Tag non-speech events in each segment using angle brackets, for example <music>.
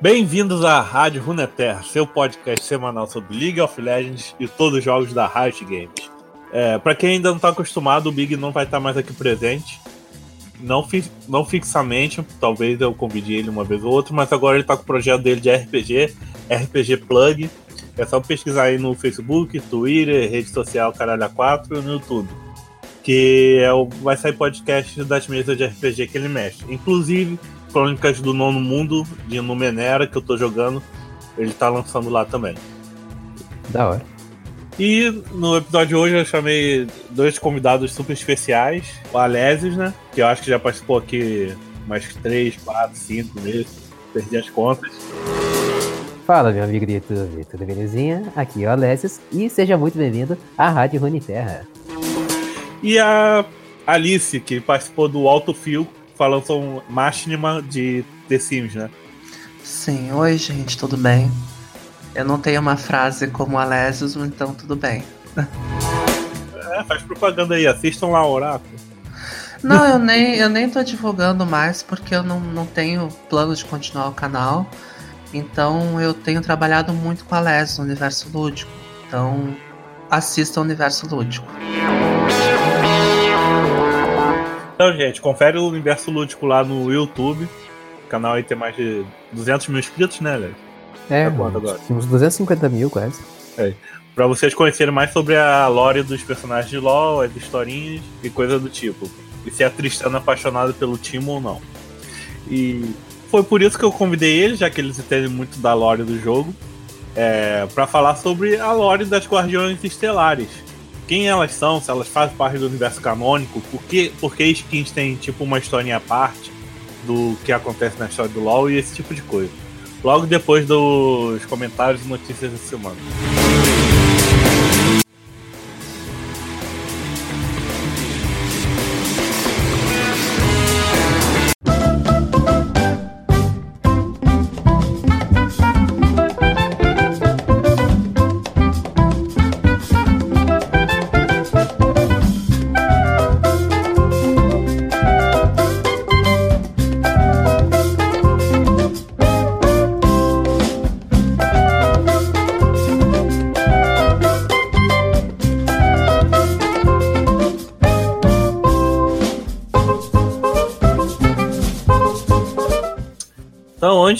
Bem-vindos à Rádio Runeterra, seu podcast semanal sobre League of Legends e todos os jogos da Riot Games. É, para quem ainda não está acostumado, o Big não vai estar tá mais aqui presente. Não, fi não fixamente, talvez eu convide ele uma vez ou outra, mas agora ele está com o projeto dele de RPG, RPG Plug. É só pesquisar aí no Facebook, Twitter, rede social Caralho 4 e no YouTube. Que é o, vai sair podcast das mesas de RPG que ele mexe. Inclusive, Crônicas do Nono Mundo de Numenera, que eu tô jogando, ele tá lançando lá também. Da hora. E no episódio de hoje eu chamei dois convidados super especiais. O Alésios, né? Que eu acho que já participou aqui mais três, quatro, cinco vezes. Perdi as contas. Fala, meu amigo de YouTube, tudo belezinha? Aqui é o Alésios e seja muito bem-vindo à Rádio Runeterra. E a Alice, que participou do Alto Fio falando sobre Machinima de The Sims, né? Sim, oi gente, tudo bem? Eu não tenho uma frase como Alésios, então tudo bem. É, faz propaganda aí, assistam lá o Oráculo. Não, eu nem, eu nem tô divulgando mais porque eu não, não tenho plano de continuar o canal. Então eu tenho trabalhado muito com Alésios no universo lúdico. Então assista o universo lúdico. Então, gente, confere o Universo Lúdico lá no YouTube. O canal aí tem mais de 200 mil inscritos, né, velho? É, tá agora? uns 250 mil quase. É. Pra vocês conhecerem mais sobre a lore dos personagens de LoL, as historinhas e coisa do tipo. E se a Tristana é apaixonada pelo Timo ou não. E foi por isso que eu convidei eles, já que eles entendem muito da lore do jogo, é, para falar sobre a lore das Guardiões Estelares quem elas são, se elas fazem parte do universo canônico, por que, por que skins têm tipo uma historinha à parte do que acontece na história do LoL e esse tipo de coisa. Logo depois dos comentários e notícias da semana.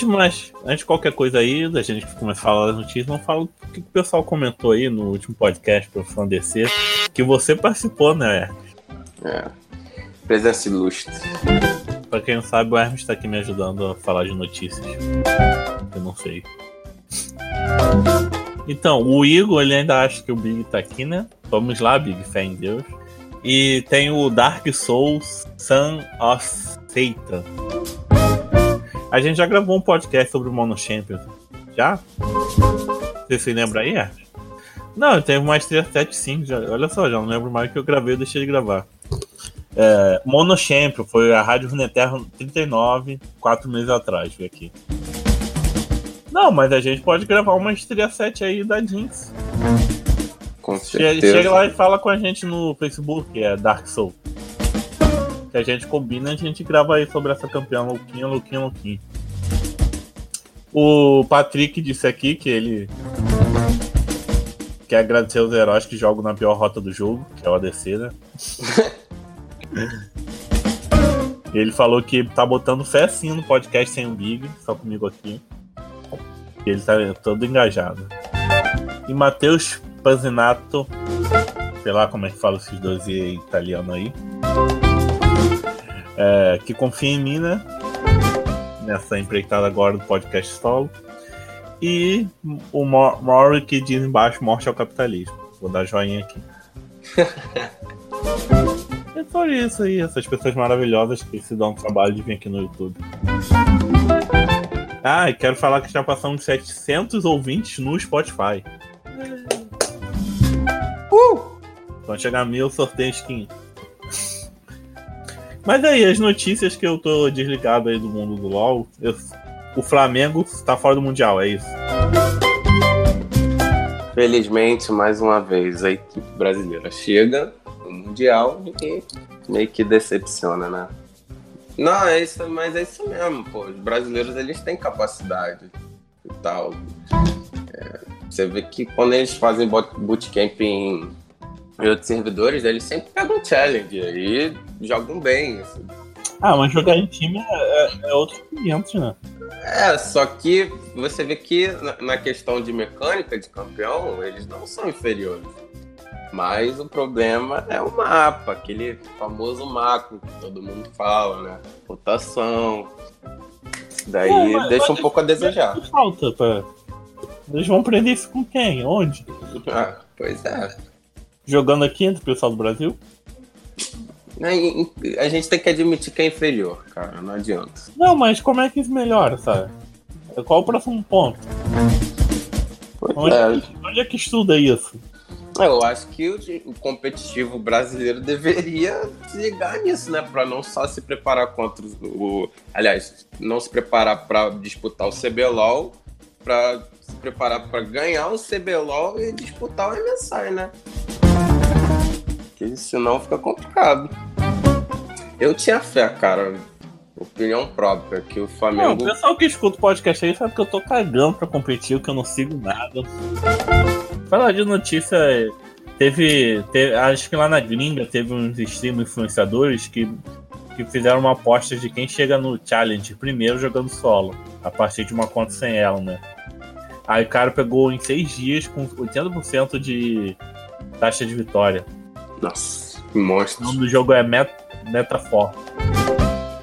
Mas antes de qualquer coisa aí, a gente começar a falar das notícias, vamos falar o que o pessoal comentou aí no último podcast Profissão DC, que você participou, né? É. Presença ilustre. Pra quem não sabe, o Hermes tá aqui me ajudando a falar de notícias. Eu não sei. Então, o Igor, ele ainda acha que o Big tá aqui, né? Vamos lá, Big, fé em Deus. E tem o Dark Souls Son of Satan. A gente já gravou um podcast sobre o Mono Champions. Já? Você se lembra aí, Art? Não, teve Maestria 7 Já, olha só, já não lembro mais que eu gravei e deixei de gravar. É, Mono Champion foi a Rádio Runeterra 39, quatro meses atrás, vi aqui. Não, mas a gente pode gravar uma Maestria 7 aí da Jinx. Com certeza. Chega, lá e fala com a gente no Facebook, é Dark Soul que a gente combina, a gente grava aí sobre essa campeã Louquinha, Louquinha, Louquinha. O Patrick disse aqui que ele quer agradecer os heróis que jogam na pior rota do jogo, que é o ADC, né? <laughs> ele falou que tá botando fé sim no podcast sem o Big, só comigo aqui. Ele tá todo engajado. E Matheus Panzinato, sei lá como é que fala esses dois italianos aí é, que confia em mim, né? Nessa empreitada agora do podcast solo. E o Mori que diz embaixo morte ao capitalismo. Vou dar joinha aqui. <laughs> é só isso aí, essas pessoas maravilhosas que se dão o trabalho de vir aqui no YouTube. Ah, e quero falar que já passamos 700 ouvintes no Spotify. Uh! Quando chegar a mil, sorteio skin. Mas aí, as notícias que eu tô desligado aí do mundo do LoL, eu, o Flamengo tá fora do Mundial, é isso? Felizmente, mais uma vez, a equipe brasileira chega no Mundial e meio que decepciona, né? Não, é isso, mas é isso mesmo, pô. Os brasileiros eles têm capacidade e tal. É, você vê que quando eles fazem bootcamp em, em outros servidores, eles sempre pegam challenge e jogam bem. Assim. Ah, mas jogar em time é, é, é outro 500, né? É, só que você vê que na questão de mecânica de campeão, eles não são inferiores. Mas o problema é o mapa, aquele famoso macro que todo mundo fala, né? Rotação. Daí é, mas, deixa mas um pouco a desejar. Falta, pra... Eles vão aprender isso com quem? Onde? Ah, pois é. Jogando aqui entre o pessoal do Brasil? A gente tem que admitir que é inferior, cara, não adianta. Não, mas como é que isso melhora, sabe? Qual o próximo ponto? Onde é. onde é que estuda isso? Eu acho que o, competitivo brasileiro deveria ligar nisso, né? Para não só se preparar contra o. Aliás, não se preparar para disputar o CBLOL, para se preparar para ganhar o CBLOL e disputar o MSI, né? Porque senão fica complicado. Eu tinha fé, cara. Opinião própria, que o Flamengo. Não, o pessoal que escuta o podcast aí sabe que eu tô cagando pra competir, que eu não sigo nada. Falar de notícia, teve, teve, Acho que lá na gringa teve uns stream influenciadores que, que fizeram uma aposta de quem chega no challenge primeiro jogando solo, a partir de uma conta sem ela, né? Aí o cara pegou em seis dias com 80% de taxa de vitória. Nossa, que monstro. O nome do jogo é Met Metafor.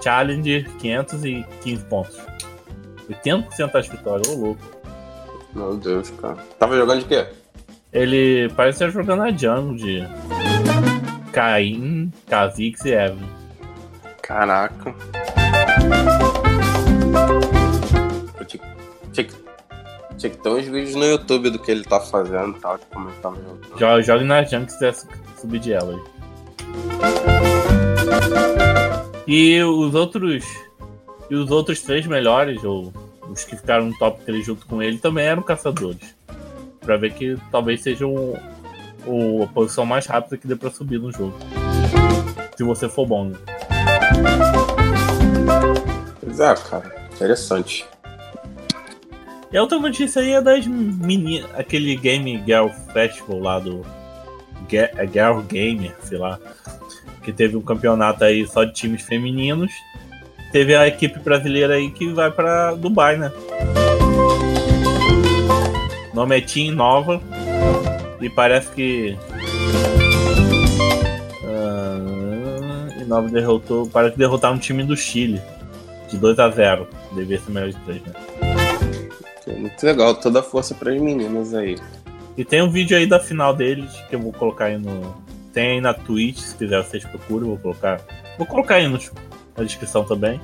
Challenge 515 pontos. 80% das vitórias, ô louco. Meu Deus, cara. Tava jogando de quê? Ele parece estar jogando a jungle de Caim, Kha'Zix e Evan. Caraca. Tinha, tinha, tinha que ter uns vídeos no YouTube do que ele tá fazendo e tal, de como ele tá jogando. Joga, joga na jungle se quiser subir de ela aí. E os outros. E os outros três melhores, ou os que ficaram no top 3 junto com ele, também eram caçadores. Pra ver que talvez seja o, o, a posição mais rápida que dê pra subir no jogo. Se você for bom. Né? Pois é, cara. Interessante. E a outra notícia aí é das meninas. Aquele Game Girl Festival lá do. Girl Gamer, sei lá que teve um campeonato aí só de times femininos. Teve a equipe brasileira aí que vai para Dubai, né? O nome é Team Nova. E parece que. Uh, e Nova derrotou. Parece que derrotaram um time do Chile. De 2 a 0 Devia ser melhor de 3, né? Muito legal, toda a força para as meninas aí. E tem um vídeo aí da final deles que eu vou colocar aí no, tem aí na Twitch, se quiser vocês procuram, vou colocar. Vou colocar aí na descrição também.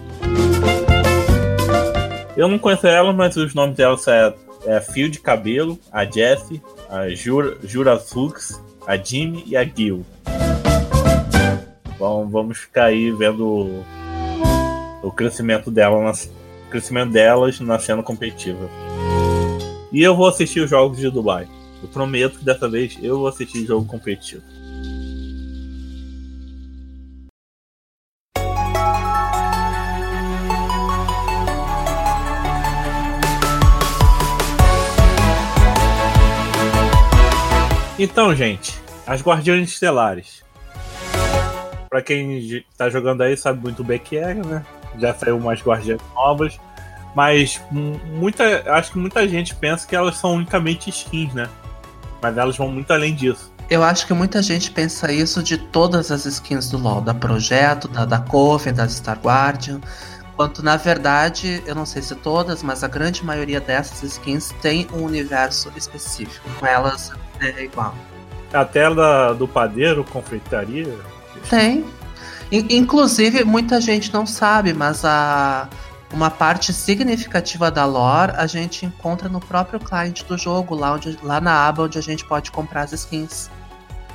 Eu não conheço ela, mas os nomes delas é, é Fio de Cabelo, a Jessie, a Jura, Fux, a Jimmy e a Gil. Bom, vamos ficar aí vendo o, o crescimento dela na, crescimento delas na cena competitiva. E eu vou assistir os jogos de Dubai. Eu prometo que dessa vez eu vou assistir jogo competitivo. Então, gente, as Guardiões Estelares. Pra quem tá jogando aí sabe muito bem que é, né? Já saiu umas Guardiões novas. Mas muita, acho que muita gente pensa que elas são unicamente skins, né? Mas elas vão muito além disso. Eu acho que muita gente pensa isso de todas as skins do LoL, da Projeto, da, da Coven, da Star Guardian. Quanto na verdade, eu não sei se todas, mas a grande maioria dessas skins tem um universo específico. Com elas é igual. A tela do padeiro, confeitaria? Tem. Inclusive, muita gente não sabe, mas a uma parte significativa da lore a gente encontra no próprio cliente do jogo, lá, onde, lá na aba onde a gente pode comprar as skins.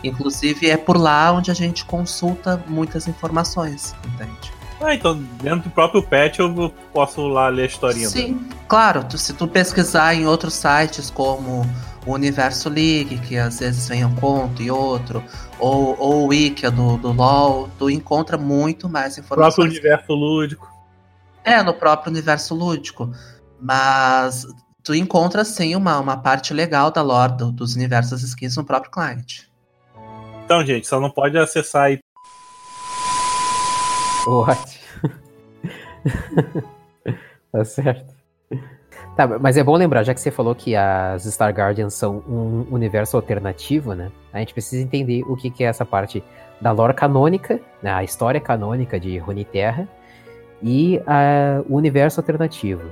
Inclusive, é por lá onde a gente consulta muitas informações, entende? Ah, então dentro do próprio patch eu posso lá ler a historinha. Sim, claro. Tu, se tu pesquisar em outros sites como o Universo League, que às vezes vem um conto e outro, ou, ou o Wiki do, do LoL, tu encontra muito mais O informações. próprio universo lúdico. É, no próprio universo lúdico. Mas tu encontra sim uma, uma parte legal da lore do- dos universos skins no próprio client. Então, gente, só não pode acessar aí. What? <laughs> tá certo. Tá, mas é bom lembrar, já que você falou que as Star Guardians são um universo alternativo, né? A gente precisa entender o que, que é essa parte da lore canônica, né, a história canônica de Runeterra e o universo alternativo.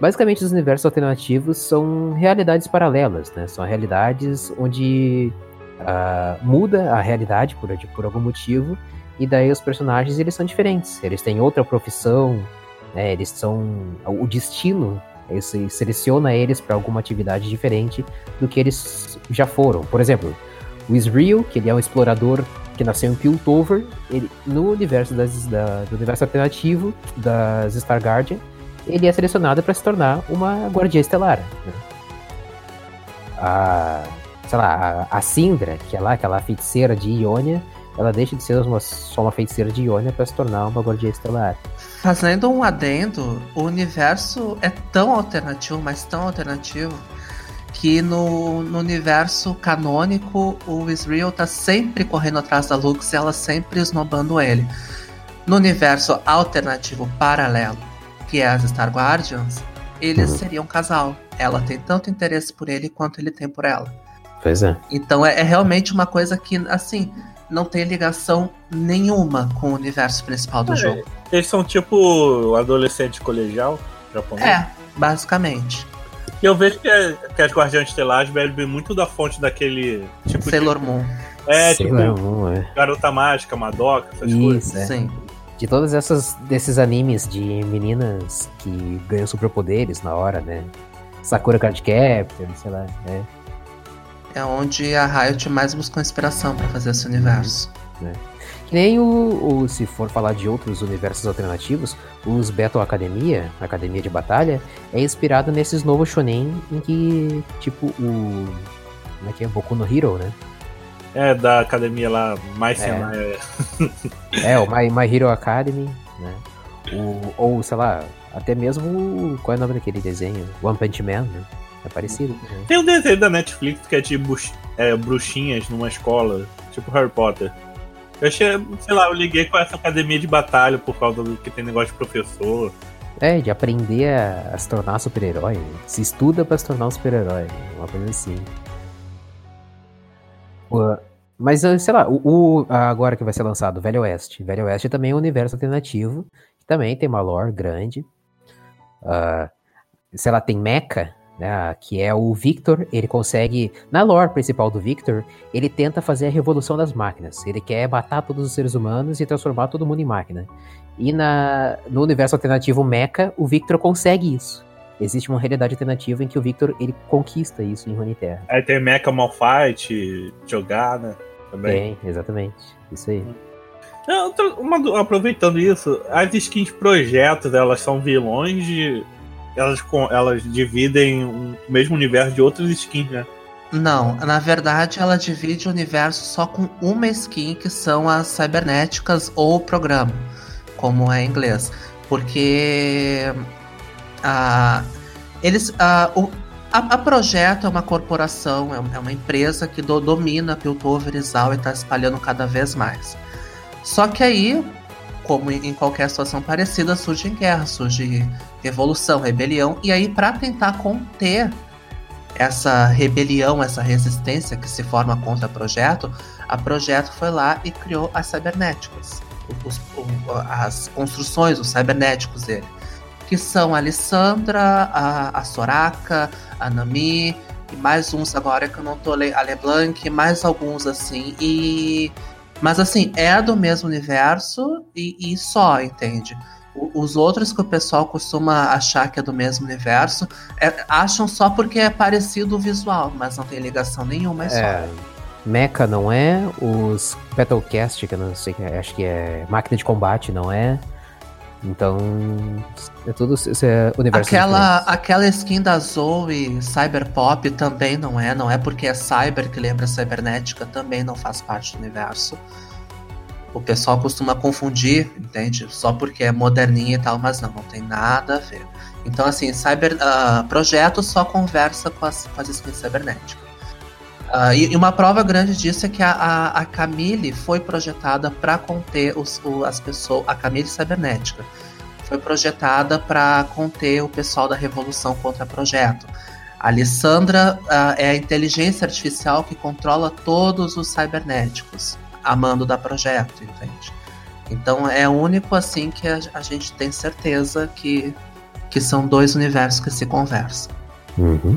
Basicamente, os universos alternativos são realidades paralelas, né? São realidades onde ah, muda a realidade por, por algum motivo e daí os personagens eles são diferentes. Eles têm outra profissão, né? Eles são o destino esse, seleciona eles para alguma atividade diferente do que eles já foram. Por exemplo, o Israel, que ele é um explorador que nasceu em Piltover, ele, no universo das, da- do universo alternativo das Star Guardian, ele é selecionado para se tornar uma guardiã estelar. né? A, sei lá, a, a Syndra, que é lá aquela feiticeira de Ionia, ela deixa de ser uma- só uma feiticeira de Ionia para se tornar uma guardiã estelar. Fazendo um adendo, o universo é tão alternativo, mas tão alternativo, que no, no universo canônico o Israel tá sempre correndo atrás da Lux e ela sempre esnobando ele. No universo alternativo paralelo, que é as Star Guardians, eles Uhum. seriam um casal. Ela tem tanto interesse por ele quanto ele tem por ela. Pois é. Então é, é realmente uma coisa que, assim, não tem ligação nenhuma com o universo principal do É, jogo. Eles são tipo adolescente colegial japonês. É, basicamente. E eu vejo que, é- que as Guardiãs Estelares bebem muito da fonte daquele tipo Sailor Moon. de. É, Sei tipo lá, não é. Garota Mágica, Madoka, essas coisas. Isso, é. Sim. De todas essas desses animes de meninas que ganham superpoderes na hora, né? Sakura Card Captor, sei lá, né? É onde a Riot mais buscou inspiração pra fazer esse universo. Que nem o, o- se for falar de outros universos alternativos, os Battle Academia, Academia de Batalha, é inspirado nesses novos shonen em que, tipo, o... Como é que é? Boku no Hero, né? É, da academia lá, mais É. Senai. <laughs> É, o My, My Hero Academy, né? O, ou, sei lá, até mesmo. Qual é o nome daquele desenho? One Punch Man, né? É parecido. né? Tem um desenho da Netflix que é de é, bruxinhas numa escola, tipo Harry Potter. Eu achei, sei lá, eu liguei com essa academia de batalha por causa do que tem negócio de professor. É, de aprender a, a se tornar super-herói. Se estuda pra se tornar um super-herói. Uma coisa assim. Mas, sei lá, o, o- agora que vai ser lançado, Velho Oeste. Velho Oeste também é um universo alternativo, que também tem uma lore grande. Ah, sei lá, tem Mecha, né, que é o Victor, ele consegue, na lore principal do Victor, ele tenta fazer a revolução das máquinas. Ele quer matar todos os seres humanos e transformar todo mundo em máquina. E na, no universo alternativo Mecha, o Victor consegue isso. Existe uma realidade alternativa em que o Victor ele conquista isso em Runeterra. Aí tem Mecha Malfight, Jogana também. Tem, exatamente. Isso aí. Outra- uma aproveitando isso, as skins projetos, elas são vilões de. Elas, elas dividem o mesmo universo de outras skins, né? Não, na verdade ela divide o universo só com uma skin, que são as cibernéticas ou programa, como é em inglês. Porque a, eles, a, o, a, a Projeto é uma corporação, é é uma empresa que do- domina Piltover e Zal e está espalhando cada vez mais. Só que aí, como em qualquer situação parecida, surge guerra, surge revolução, rebelião, e aí para tentar conter essa rebelião, essa resistência que se forma contra o projeto, a projeto foi lá e criou as cibernéticas, os- as construções, os cibernéticos dele, que são a Alessandra, a, a Soraka, a Nami e mais uns agora que eu não tô a LeBlanc, mais alguns assim e mas assim é do mesmo universo e, e só, entende? O- Os outros que o pessoal costuma achar que é do mesmo universo é, acham só porque é parecido o visual, mas não tem ligação nenhuma, é só. É, Mecha não é, os Battlecast, que eu não sei, acho que é máquina de combate, não é. Então, é tudo esse é universo aquela, aquela skin da Zoe Cyberpop também não é, não é porque é Cyber que lembra Cybernética, também não faz parte do universo. O pessoal costuma confundir, entende? Só porque é moderninha e tal, mas não, não tem nada a ver. Então, assim, Cyber uh, Projeto só conversa com as, com as skins cibernéticas. Uh, e, uma prova grande disso é que a, a, a Camille foi projetada para conter os, o, as pessoas. A Camille Cibernética foi projetada para conter o pessoal da Revolução contra Projeto. A Alessandra uh, é a inteligência artificial que controla todos os cibernéticos, a mando da Projeto, entende? Então é único assim que a, a gente tem certeza que, que são dois universos que se conversam. Uhum.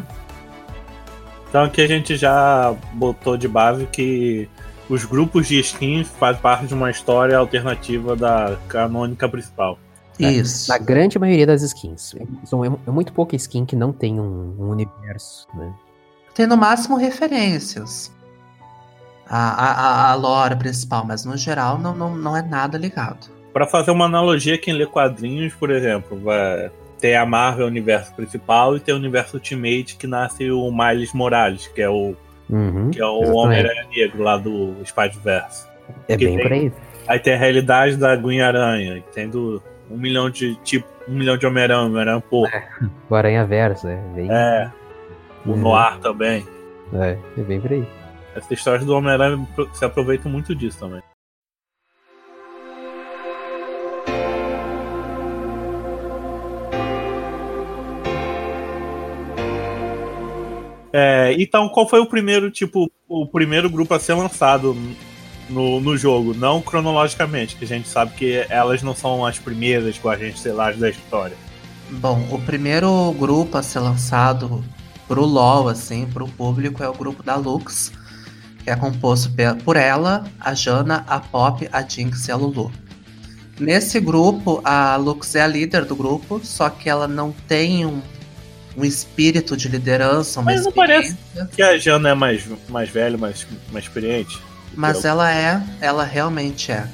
Então aqui a gente já botou de base que os grupos de skins fazem parte de uma história alternativa da canônica principal. É, Isso. Na grande maioria das skins. São, é muito pouca skin que não tem um, um universo, né? Tem no máximo referências. A, a, a lore principal, mas no geral não, não, não é nada ligado. Para fazer uma analogia, quem lê quadrinhos, por exemplo, vai tem a Marvel universo principal e tem o universo Ultimate que nasce o Miles Morales, que é o uhum, que é o Homem-Aranha Negro lá do Spider-Verse. É bem tem, por aí. Aí tem a realidade da Gwen-Aranha, tendo um milhão de tipo, um milhão de Homem-Aranha, Homem-Aranha pouco. É, o Aranha Verso, é. Bem... É. O uhum. Noir também. É, é bem por aí. Essa história do Homem-Aranha se aproveita muito disso também. É, então, qual foi o primeiro, tipo, o primeiro grupo a ser lançado no, no jogo? Não cronologicamente, que a gente sabe que elas não são as primeiras com a gente, sei lá, da história. Bom, o primeiro grupo a ser lançado pro LoL, assim, pro público, é o grupo da Lux, que é composto por ela, a Jana, a Pop, a Jinx e a Lulu. Nesse grupo, a Lux é a líder do grupo, só que ela não tem um um espírito de liderança, uma Mas não parece que a Jana é mais, mais velha, mais, mais experiente. Mas ela é, ela realmente é.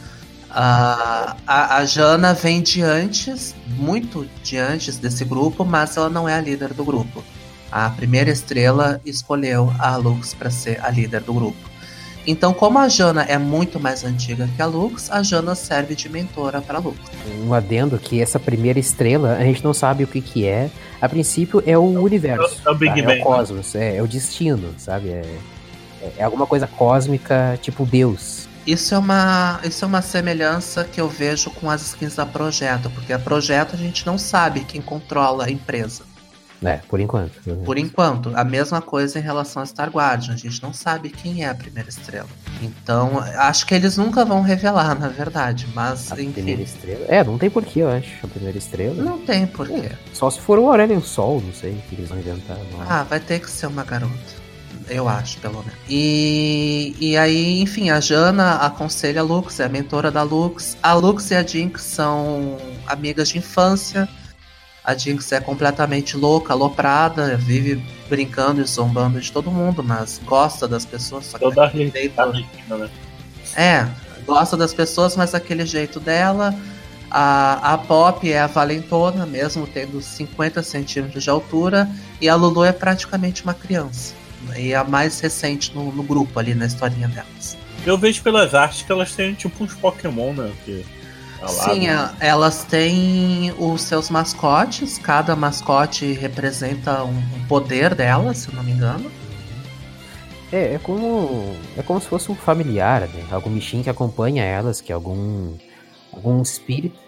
a, a Jana vem de antes, muito de antes desse grupo, mas ela não é a líder do grupo. A primeira estrela escolheu a Lux para ser a líder do grupo. Então, como a Jana é muito mais antiga que a Lux, a Jana serve de mentora para Lux. Um adendo que essa primeira estrela, a gente não sabe o que que é. A princípio é o universo, é o, Big tá? Bang, é o cosmos, é, é, o destino, sabe? É, é alguma coisa cósmica, tipo Deus. Isso é, uma, isso é uma semelhança que eu vejo com as skins da Projeto, porque a Projeto a gente não sabe quem controla a empresa. É, por enquanto. Por enquanto. A mesma coisa em relação a Star Guardian. A gente não sabe quem é a primeira estrela. Então, acho que eles nunca vão revelar, na verdade. Mas, a enfim. primeira estrela? É, não tem porquê, eu acho. A primeira estrela. Não tem porquê. É, só se for o Aurelion Sol, não sei, que eles vão inventar. Ah, vai ter que ser uma garota. Eu acho, pelo menos. E, e aí, enfim, a Jana aconselha a Lux, é a mentora da Lux. A Lux e a Jinx são amigas de infância a Jinx é completamente louca, aloprada, vive brincando e zombando de todo mundo, mas gosta das pessoas. Só Toda jeito... né? É, gosta das pessoas, mas daquele jeito dela. A, a Pop é a valentona, mesmo tendo 50 centímetros de altura, e a Lulu é praticamente uma criança. E a mais recente no, no grupo ali na historinha delas. Eu vejo pelas artes que elas têm tipo uns Pokémon, né? Que Sim, né? elas têm os seus mascotes, cada mascote representa um poder dela, se não me engano. É, é como. É como se fosse um familiar, né? Algum bichinho que acompanha elas, que é algum. algum espírito.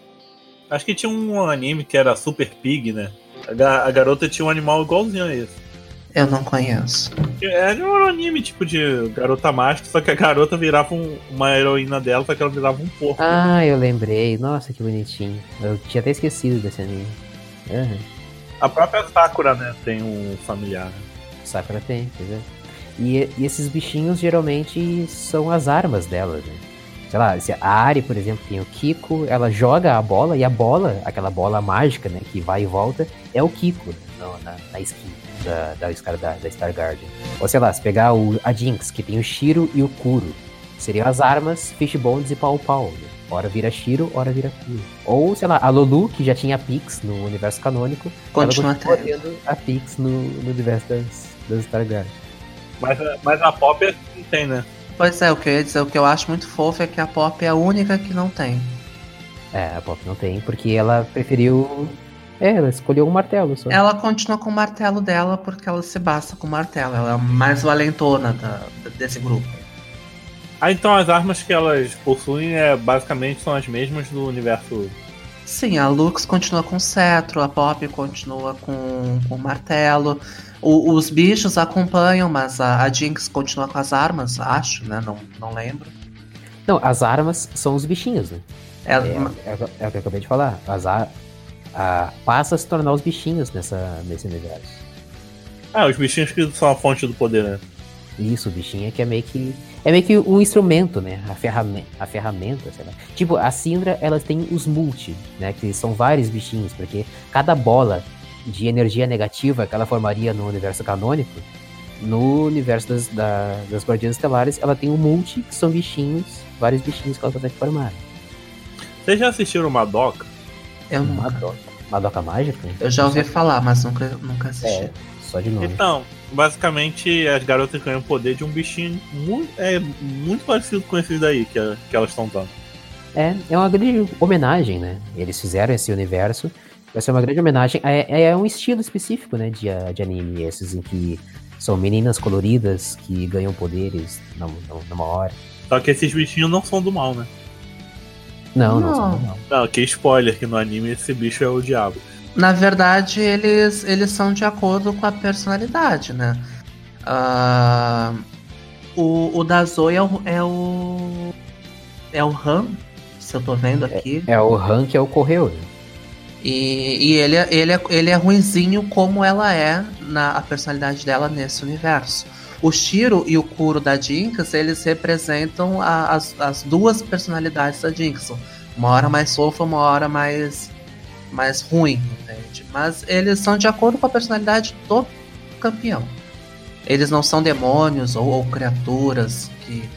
Acho que tinha um anime que era Super Pig, né? A, a garota tinha um animal igualzinho a esse. Eu não conheço. Era é um anime tipo de garota mágica, só que a garota virava um, uma heroína dela, só que ela virava um porco. Ah, eu lembrei. Nossa, que bonitinho. Eu tinha até esquecido desse anime. Uhum. A própria Sakura, né, tem um familiar. Sakura tem, pois é. E, e, esses bichinhos geralmente são as armas delas, né? Sei lá, se a Ari, por exemplo, tem o Kiko, ela joga a bola e a bola, aquela bola mágica, né, que vai e volta, é o Kiko no, na, na skin da, da, Star, da, da Star Guardian. Ou sei lá, se pegar o, a Jinx, que tem o Shiro e o Kuro, seriam as armas Fishbones e Pau Pau. Né? Hora vira Shiro, hora vira Kyo. Ou, sei lá, a Lulu, que já tinha Pix no universo canônico, Continua ela continua tendo. a Pix no, no universo das, das Stargard. Mas, a- mas a Pop é- não tem, né? Pois é, o que eu ia dizer, o que eu acho muito fofo é que a Pop é a única que não tem. É, a Pop não tem, porque ela preferiu. É, ela escolheu um martelo só. Ela continua com o martelo dela porque ela se basta com o martelo. Ela é a mais valentona da- desse grupo. Ah, então as armas que elas possuem é, basicamente são as mesmas do universo. Sim, a Lux continua com o cetro, a Pop continua com, com o martelo. O- os bichos acompanham, mas a, a Jinx continua com as armas, acho, né? Não, não lembro. Não, as armas são os bichinhos, né? Ela- É, é, é o que eu acabei de falar. As ar... a... Passa a se tornar os bichinhos nessa, nesse universo. Ah, os bichinhos que são a fonte do poder, né? Isso, o bichinho é que é meio que. É meio que um instrumento, né? A, ferramenta, a ferramenta, sei lá. Tipo, a Syndra, ela tem os multi, né? Que são vários bichinhos, porque cada bola de energia negativa que ela formaria no universo canônico, no universo das, da- das Guardiãs Estelares, ela tem um multi, que são bichinhos, vários bichinhos que ela consegue formar. Vocês já assistiram Madoka? Eu, nunca. Madoka. Madoka mágica? eu já ouvi falar, mas nunca, nunca assisti. É, só de nome. Então, basicamente as garotas ganham o poder de um bichinho muito, é, muito parecido com esses daí que, a- que elas estão dando. É, é uma grande homenagem, né? Eles fizeram esse universo. Vai ser uma grande homenagem. É, é um estilo específico, né? De, de anime. Esses em que são meninas coloridas que ganham poderes numa hora. Só que esses bichinhos não são do mal, né? Não, não, Não. não. Não, que spoiler, que no anime esse bicho é o diabo. Na verdade, eles, eles são de acordo com a personalidade, né? Ah, o, o da Zoe é o, é o. É o Han, se eu tô vendo aqui. É o Han que é o Correio. né? E, e ele, é- ele, é, ele é ruinzinho como ela é na a personalidade dela nesse universo. O Shiro e o Kuro da Jinx, eles representam a- as, as duas personalidades da Jinx. Uma hora mais fofa, uma hora mais, mais ruim, entende? Mas eles são de acordo com a personalidade do campeão. Eles não são demônios ou, ou criaturas que,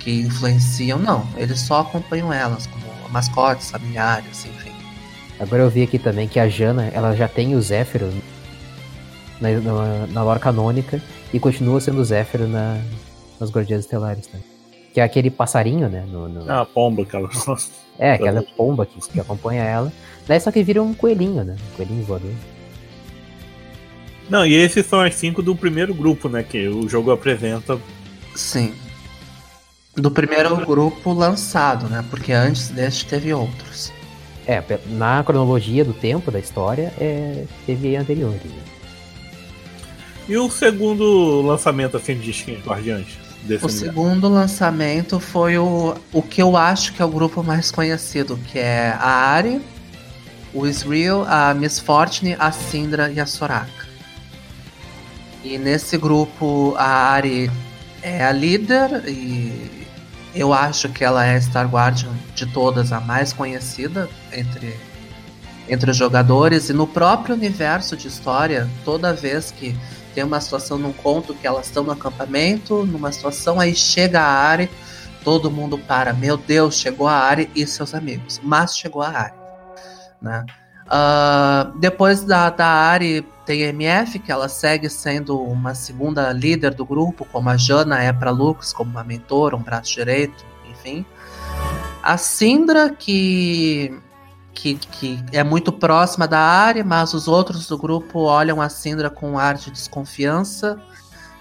que influenciam, não. Eles só acompanham elas, como mascotes, familiares, enfim. Agora eu vi aqui também que a Jana, ela já tem o Zéfiro na, na, na lore canônica e continua sendo o Zéfiro na, nas Guardiãs Estelares, né? Que é aquele passarinho, né? no- no- É a pomba que elas É, aquela pomba que, que acompanha ela. Daí só que vira um coelhinho, né? Um coelhinho voador. Não, e esses são as cinco do primeiro grupo, né? Que o jogo apresenta. Sim. Do primeiro grupo lançado, né? Porque antes deste teve outros. É, na cronologia do tempo da história, é, teve anteriores. né? E o segundo lançamento, assim, de Skin Guardiões desse O universo? segundo lançamento foi o, o que eu acho que é o grupo mais conhecido, que é a Ari, o Israel, a Miss Fortune, a Syndra e a Soraka. E nesse grupo a Ari é a líder e eu acho que ela é a Star Guardian de todas a mais conhecida entre entre os jogadores e no próprio universo de história, toda vez que tem uma situação num conto que elas estão no acampamento, numa situação, aí chega a Ari, todo mundo para, meu Deus, chegou a Ari e seus amigos, mas chegou a Ari, né? Ah, depois da, da Ari tem a MF, que ela segue sendo uma segunda líder do grupo, como a Jana é para Lux, como uma mentora, um braço direito, enfim. A Syndra, que que, que é muito próxima da área, mas os outros do grupo olham a Syndra com um ar de desconfiança,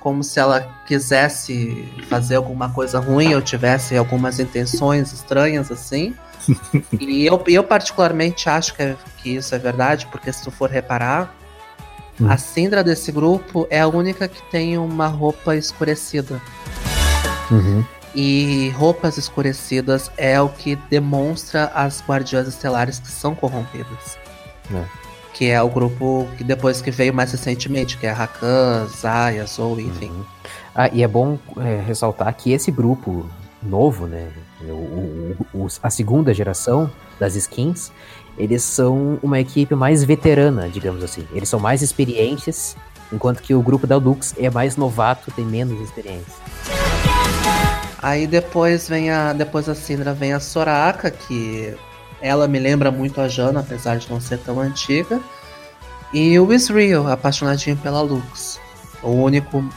como se ela quisesse fazer alguma coisa ruim ou tivesse algumas intenções estranhas assim. <laughs> e eu, eu particularmente acho que, é- que isso é verdade, porque se tu for reparar, Hum. a Syndra desse grupo é a única que tem uma roupa escurecida. E roupas escurecidas é o que demonstra as guardiãs estelares que são corrompidas. É. Que é o grupo que depois que veio mais recentemente, que é Rakan, Zaya, Zou, enfim. Uhum. Ah, e é bom é, ressaltar que esse grupo novo, né? O- o- a segunda geração das skins, eles são uma equipe mais veterana, digamos assim. Eles são mais experientes, enquanto que o grupo da Lux é mais novato, tem menos experiência. Aí depois vem a. Depois da Syndra vem a Soraka, que ela me lembra muito a Jana, apesar de não ser tão antiga. E o Israel, apaixonadinho pela Lux. O único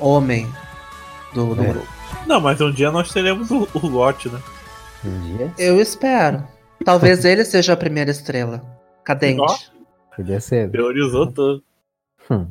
homem do, do É. grupo. Não, mas um dia nós teremos o, o Lot, né? Um dia Eu espero. Talvez ele seja a primeira estrela. <laughs> Cadente. Ó. podia ser. Teorizou tudo. Hum.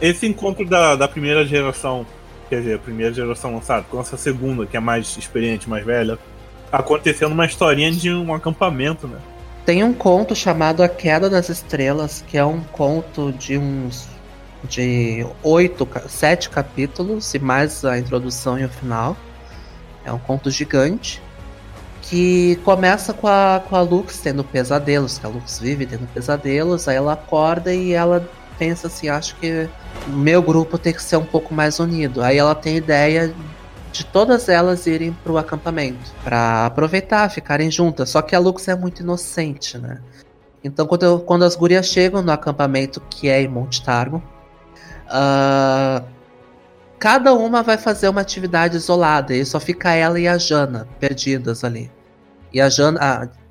Esse encontro da, da primeira geração, quer dizer, a primeira geração lançada, com essa segunda, que é mais experiente, mais velha, aconteceu numa historinha de um acampamento, né? Tem um conto chamado A Queda das Estrelas, que é um conto de uns. de oito, sete capítulos, e mais a introdução e o final. É um conto gigante. Que começa com a, com a Lux tendo pesadelos, que a Lux vive tendo pesadelos, aí ela acorda e ela pensa assim, acho que meu grupo tem que ser um pouco mais unido. Aí ela tem ideia de todas elas irem pro acampamento pra aproveitar, ficarem juntas. Só que a Lux é muito inocente, né? Então quando, eu- quando as gurias chegam no acampamento que é em Monte Targo, ah, cada uma vai fazer uma atividade isolada e só fica ela e a Jana perdidas ali. E a Jana,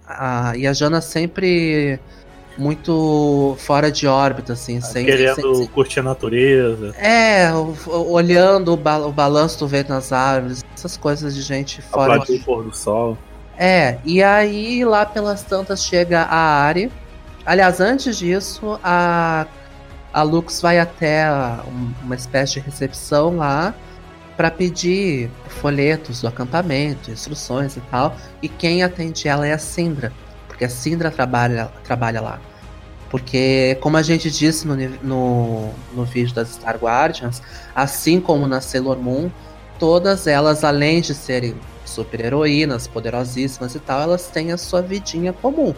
a, a- e a Jana sempre muito fora de órbita, assim, sem, Querendo sem- curtir a natureza. é, olhando o, ba- o balanço do vento nas árvores, essas coisas de gente fora Aplaudir de... o pôr do sol. É, e aí lá pelas tantas chega a Ari. Aliás, antes disso, a, a Lux vai até a- um- uma espécie de recepção lá para pedir folhetos do acampamento, instruções e tal. E quem atende ela é a Sindra, porque a Sindra trabalha, trabalha lá. Porque, como a gente disse no, no, no vídeo das Star Guardians, assim como na Sailor Moon, todas elas, além de serem super-heroínas, poderosíssimas e tal, elas têm a sua vidinha comum.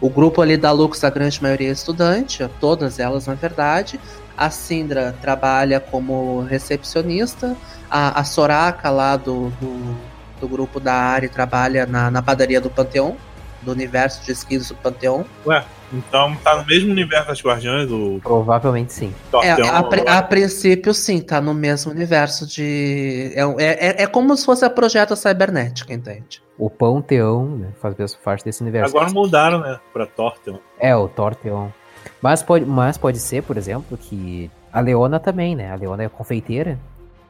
O grupo ali da Lux, a grande maioria é estudante, todas elas na verdade. A Sindra trabalha como recepcionista. A, a Soraka lá do, do, do grupo da Ari trabalha na, na padaria do Panteão, do universo de esquilos do Panteão. Ué, então tá no mesmo universo das Guardiões, Provavelmente sim. É, a, pri- a princípio, sim, tá no mesmo universo de. É, é, é- é como se fosse a Projeta Cybernética, entende? O Panteão né, faz parte desse universo. Agora mudaram, né? Pra Torteon. É, o Torteon. Mas pode, mas pode ser, por exemplo, que a Leona também, né? A Leona é confeiteira.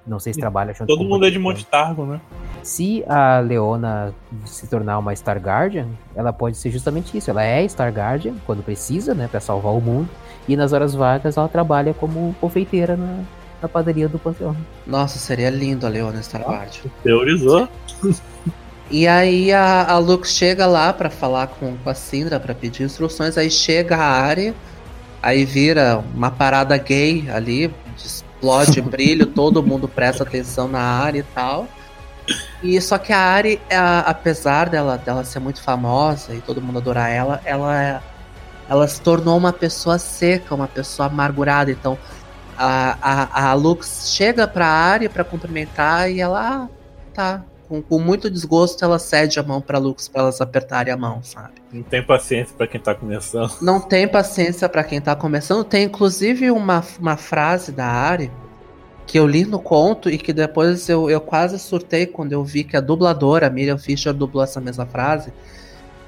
Não sei se trabalha junto Todo com mundo é de. Monte Targo, né? Se a Leona se tornar uma Star Guardian, ela pode ser justamente isso. Ela é Star Guardian quando precisa, né? Pra salvar o mundo. E nas horas vagas ela trabalha como confeiteira na, na padaria do Panteão. Nossa, seria lindo a Leona Star Guardian. Teorizou. E aí a, a Lux chega lá pra falar com, com a Syndra pra pedir instruções, aí chega a Ari, aí vira uma parada gay ali, explode brilho, todo mundo presta atenção na Ari e tal. E só que a Ari, a- apesar dela, dela ser muito famosa e todo mundo adorar ela, ela, é- ela se tornou uma pessoa seca, uma pessoa amargurada. Então a, a, a Lux chega pra Ari pra cumprimentar e ela, ah, tá. Com, com muito desgosto, ela cede a mão pra Lux pra elas apertarem a mão, sabe? Não tem paciência pra quem tá começando. <laughs> Não tem paciência pra quem tá começando. Tem inclusive uma, uma frase da Ari que eu li no conto e que depois eu, eu quase surtei quando eu vi que a dubladora, a Miriam Fischer, dublou essa mesma frase.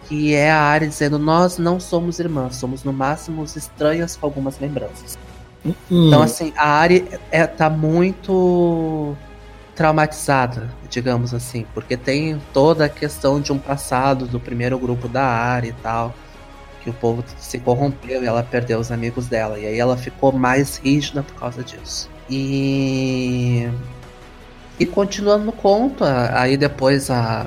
Que é a Ari dizendo: Nós não somos irmãs, somos no máximo estranhas com algumas lembranças. Então, assim, a Ari é, tá muito traumatizada, digamos assim, porque tem toda a questão de um passado do primeiro grupo da Ari e tal, que o povo se corrompeu e ela perdeu os amigos dela, e aí ela ficou mais rígida por causa disso. E. E continuando no conto, aí depois a.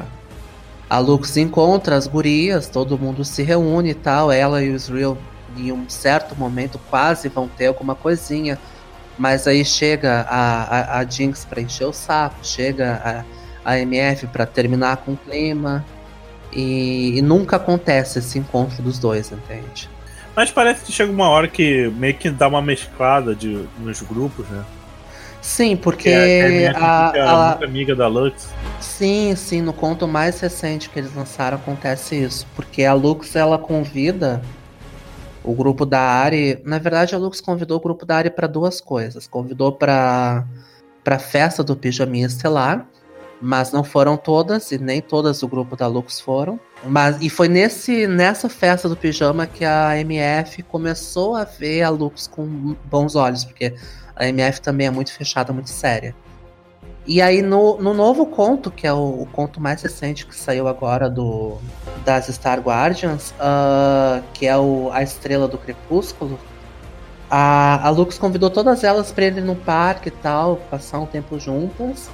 A Lux encontra as gurias, todo mundo se reúne e tal, ela e o Israel em um certo momento quase vão ter alguma coisinha. Mas aí chega a, a, a Jinx pra encher o saco, chega a, a MF pra terminar com o clima. E, e nunca acontece esse encontro dos dois, entende? Mas parece que chega uma hora que meio que dá uma mesclada de, nos grupos, né? Sim, porque Que a, a, a, a- muito amiga da Lux. sim, sim, no conto mais recente que eles lançaram acontece isso, porque a Lux ela convida o grupo da Ari, na verdade a Lux convidou o grupo da Ari para duas coisas, convidou para para festa do Pijaminha Estelar, mas não foram todas e nem todas do grupo da Lux foram. Mas e foi nesse nessa festa do pijama que a MF começou a ver a Lux com bons olhos, porque a MF também é muito fechada, muito séria. E aí no, no novo conto, que é o, o conto mais recente que saiu agora do das Star Guardians, ah, que é o A Estrela do Crepúsculo, a, a Lux convidou todas elas para ir no parque e tal, passar um tempo juntas.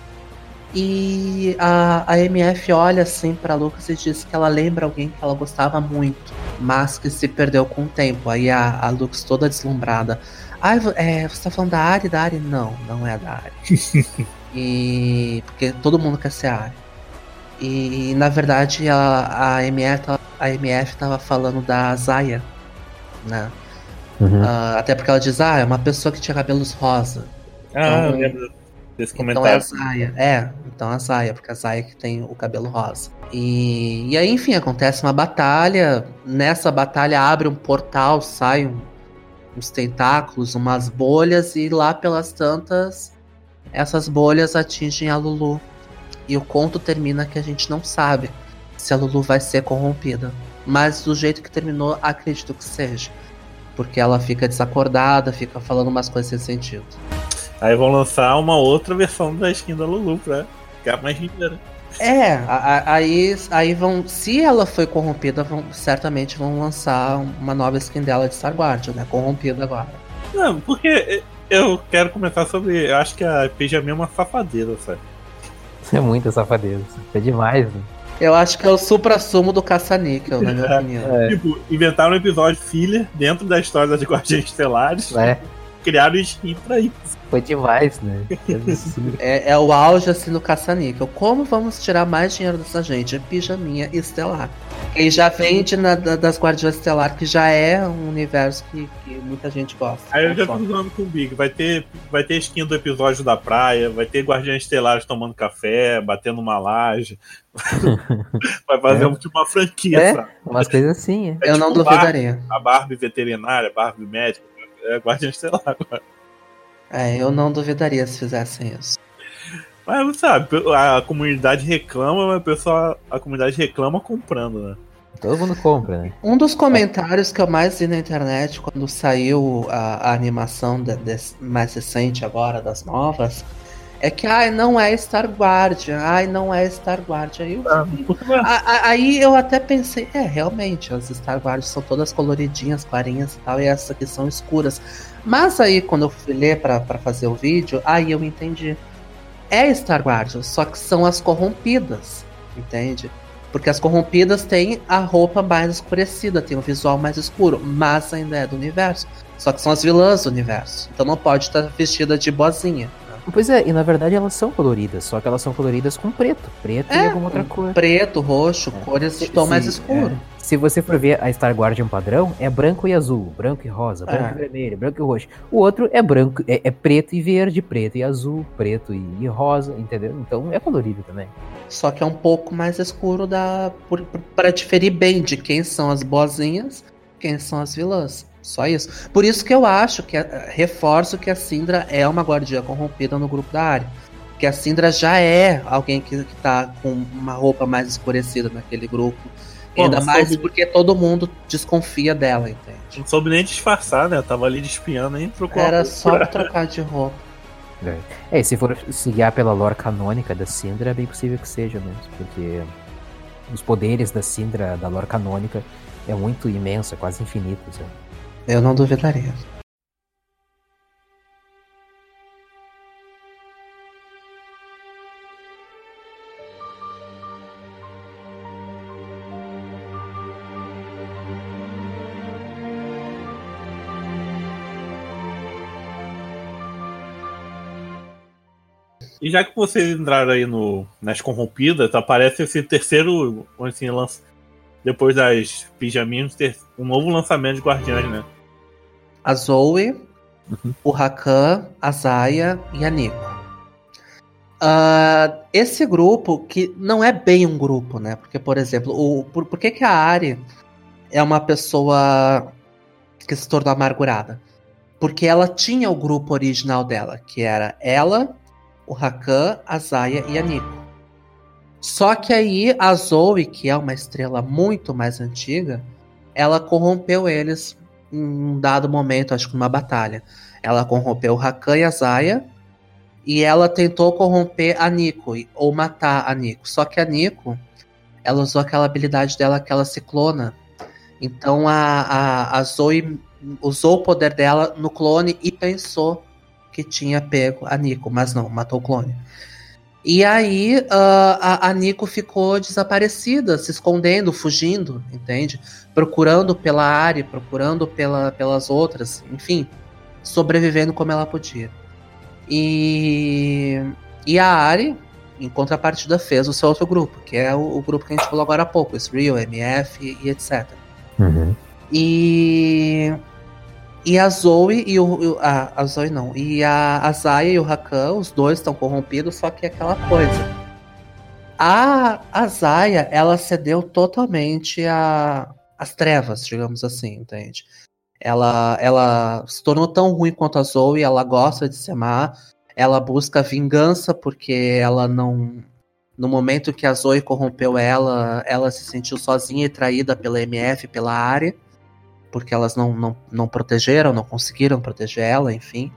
E a, a MF olha assim pra Lucas e diz que ela lembra alguém que ela gostava muito, mas que se perdeu com o tempo. Aí a, a Lux toda deslumbrada. Vo- é, você tá falando da Ari? Da Ari? Não, não é da Ari. <laughs> e. Porque todo mundo quer ser a Ari. E na verdade a, a, MF, tava- a MF tava falando da Zaya, né? Uhum. Ah, até porque ela diz, ah, é uma pessoa que tinha cabelos rosa. Ah, eu Então- lembro desse Então é a comentário. Zaya. É, então é a Zaya, porque a Zaya que tem o cabelo rosa. E, e aí, enfim, acontece uma batalha. Nessa batalha abre um portal, sai um- uns tentáculos, umas bolhas, e lá pelas tantas, essas bolhas atingem a Lulu. E o conto termina que a gente não sabe se a Lulu vai ser corrompida. Mas do jeito que terminou, acredito que seja. Porque ela fica desacordada, fica falando umas coisas sem sentido. Aí vão lançar uma outra versão da skin da Lulu pra ficar mais linda. É, a- a- aí, aí vão. Se ela foi corrompida, vão, certamente vão lançar uma nova skin dela de Star Guardian, né? Corrompida agora. Não, porque eu quero comentar sobre. Eu acho que a Pijamia é uma safadeira, sabe? É muita safadeza. É demais, né? Eu acho que é o supra-sumo do caça-níquel, na minha É. opinião. É. Tipo, inventaram um episódio filler dentro da história das Guardiãs Estelares. É, Criaram skin pra isso. foi demais, né? É, é o auge assim do caça-níquel. Como vamos tirar mais dinheiro dessa gente? É pijaminha estelar. E já vende na, da- das Guardiões Estelar, que já é um universo que, que muita gente gosta. Aí eu já tô zoando com o Big. Vai ter, vai ter skin do episódio da praia, vai ter Guardiães Estelares tomando café, batendo uma laje. <laughs> vai fazer É. um, tipo uma franquia, É. sabe? Umas coisas assim, é. É Eu não tipo duvidaria. A Barbie veterinária, a Barbie médica, é Guardiã Estelar agora. É, eu não duvidaria se fizessem isso. Mas sabe, a comunidade reclama, mas a pessoa, a comunidade reclama comprando, né? Todo mundo compra, né? Um dos comentários que eu mais vi na internet quando saiu a, a animação de- desse- mais recente agora, das novas, é que ai, não é Star Guardian, ai, não é Star Guardian. Aí eu, A- a- aí eu até pensei, é, realmente, as Star Guardians são todas coloridinhas, clarinhas e tal, e essas aqui são escuras. Mas aí, quando eu fui ler pra, pra fazer o vídeo, aí eu entendi. É Star Guardian, só que são as corrompidas, entende? Porque as corrompidas têm a roupa mais escurecida, tem o visual mais escuro, mas ainda é do universo. Só que são as vilãs do universo. Então não pode estar vestida de boazinha. Pois é, e na verdade elas são coloridas, só que elas são coloridas com preto. Preto e É, alguma outra cor. Preto, roxo, É. cores de tom mais Sim, escuro. é. Se você for ver a Star Guardian padrão, é branco e azul, branco e rosa, branco É. e vermelho, branco e roxo. O outro é branco, é, é preto e verde, preto e azul, preto e, e rosa, entendeu? Então é colorido também. Só que é um pouco mais escuro da para diferir bem de quem são as boazinhas, quem são as vilãs. Só isso. Por isso que eu acho que eh, reforço que a Syndra é uma guardiã corrompida no grupo da área. Que a Syndra já é alguém que, que tá com uma roupa mais escurecida naquele grupo. Bom, Ainda mais soube- porque todo mundo desconfia dela, entende? Não soube nem disfarçar, né? Tava ali de espiando e trocou Era só trocar de roupa. É, e se for se guiar pela lore canônica da Syndra, é bem possível que seja mesmo, porque os poderes da Syndra, da lore canônica, é muito imenso, é quase infinito. sabe? Eu não duvidaria. E já que vocês entraram aí no, nas corrompidas, aparece esse terceiro assim, lança- depois das pijaminhas, ter um novo lançamento de Guardiões, né? A Zoe, uhum. o Rakan, a Zaya e a Nico. Uh, esse grupo, que não é bem um grupo, né? Porque, por exemplo, o, por, por que, que a Ari é uma pessoa que se tornou amargurada? Porque ela tinha o grupo original dela, que era ela, o Rakan, a Zaya e a Nico. Só que aí a Zoe, que é uma estrela muito mais antiga, ela corrompeu eles em um dado momento, acho que numa batalha. Ela corrompeu Rakan e a Zaya, e ela tentou corromper a Nico, ou matar a Nico. Só que a Nico, ela usou aquela habilidade dela que ela se clona. Então a, a, a Zoe usou o poder dela no clone e pensou que tinha pego a Nico, mas não, matou o clone. E aí uh, a, a Nico ficou desaparecida, se escondendo, fugindo, entende? Procurando pela área, procurando pela, pelas outras, enfim, sobrevivendo como ela podia. E, e a Ari, em contrapartida, fez o seu outro grupo, que é o, o grupo que a gente falou agora há pouco, Real, MF e etc. Uhum. E e a Zoe e o. A, a Zoe não. E a, a Zaya e o Rakan, os dois estão corrompidos, só que é aquela coisa. A, a Zaya, ela cedeu totalmente a, as trevas, digamos assim, entende? Ela, ela se tornou tão ruim quanto a Zoe, ela gosta de se amar, ela busca vingança porque ela não. No momento que a Zoe corrompeu ela, ela se sentiu sozinha e traída pela MF, pela área porque elas não, não, não protegeram, não conseguiram proteger ela, enfim.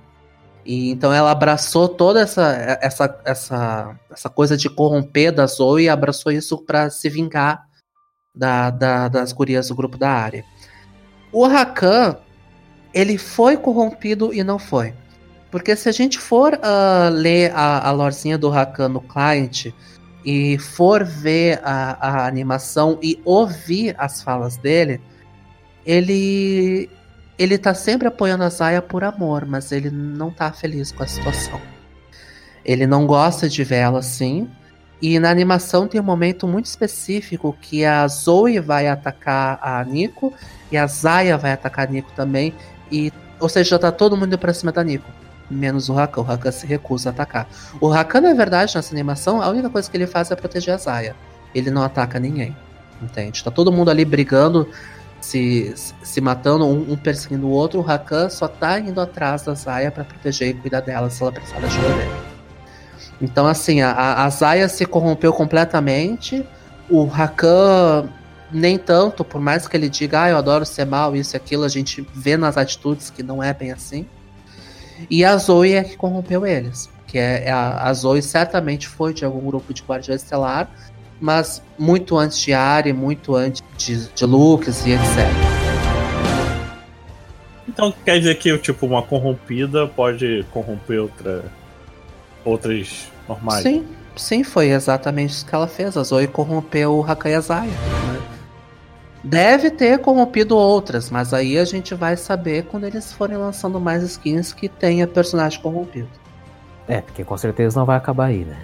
E então ela abraçou toda essa, essa, essa, essa coisa de corromper da Zoe e abraçou isso para se vingar da, da, das gurias do grupo da área. O Rakan, ele foi corrompido e não foi. Porque se a gente for uh, ler a, a lorzinha do Rakan no client e for ver a, a animação e ouvir as falas dele, ele ele tá sempre apoiando a Zaya por amor, mas ele não tá feliz com a situação. Ele não gosta de ver ela assim. E na animação tem um momento muito específico que a Zoe vai atacar a Nico e a Zaya vai atacar a Nico também. E, ou seja, já tá todo mundo pra cima da Nico. Menos o Rakan. O Rakan se recusa a atacar. O Rakan, na verdade, nessa animação, a única coisa que ele faz é proteger a Zaya. Ele não ataca ninguém. Entende? Tá todo mundo ali brigando se, se matando, um, um perseguindo o outro, o Rakan só tá indo atrás da Zaya para proteger e cuidar dela se ela precisar da ajuda dele. Então, assim, a, a Zaya se corrompeu completamente, o Rakan nem tanto, por mais que ele diga, ah, eu adoro ser mal, isso e aquilo, a gente vê nas atitudes que não é bem assim. E a Zoe é que corrompeu eles. Que é, é a, a Zoe certamente foi de algum grupo de Guardião Estelar, mas muito antes de Ari, muito antes de, de Lucas e etc. Então quer dizer que tipo uma corrompida pode corromper outra outras normais? Sim, sim, foi exatamente isso que ela fez. A Zoe corrompeu o Hakayazaya. Né? Deve ter corrompido outras, mas aí a gente vai saber quando eles forem lançando mais skins que tenha personagem corrompido. É, porque com certeza não vai acabar aí, né?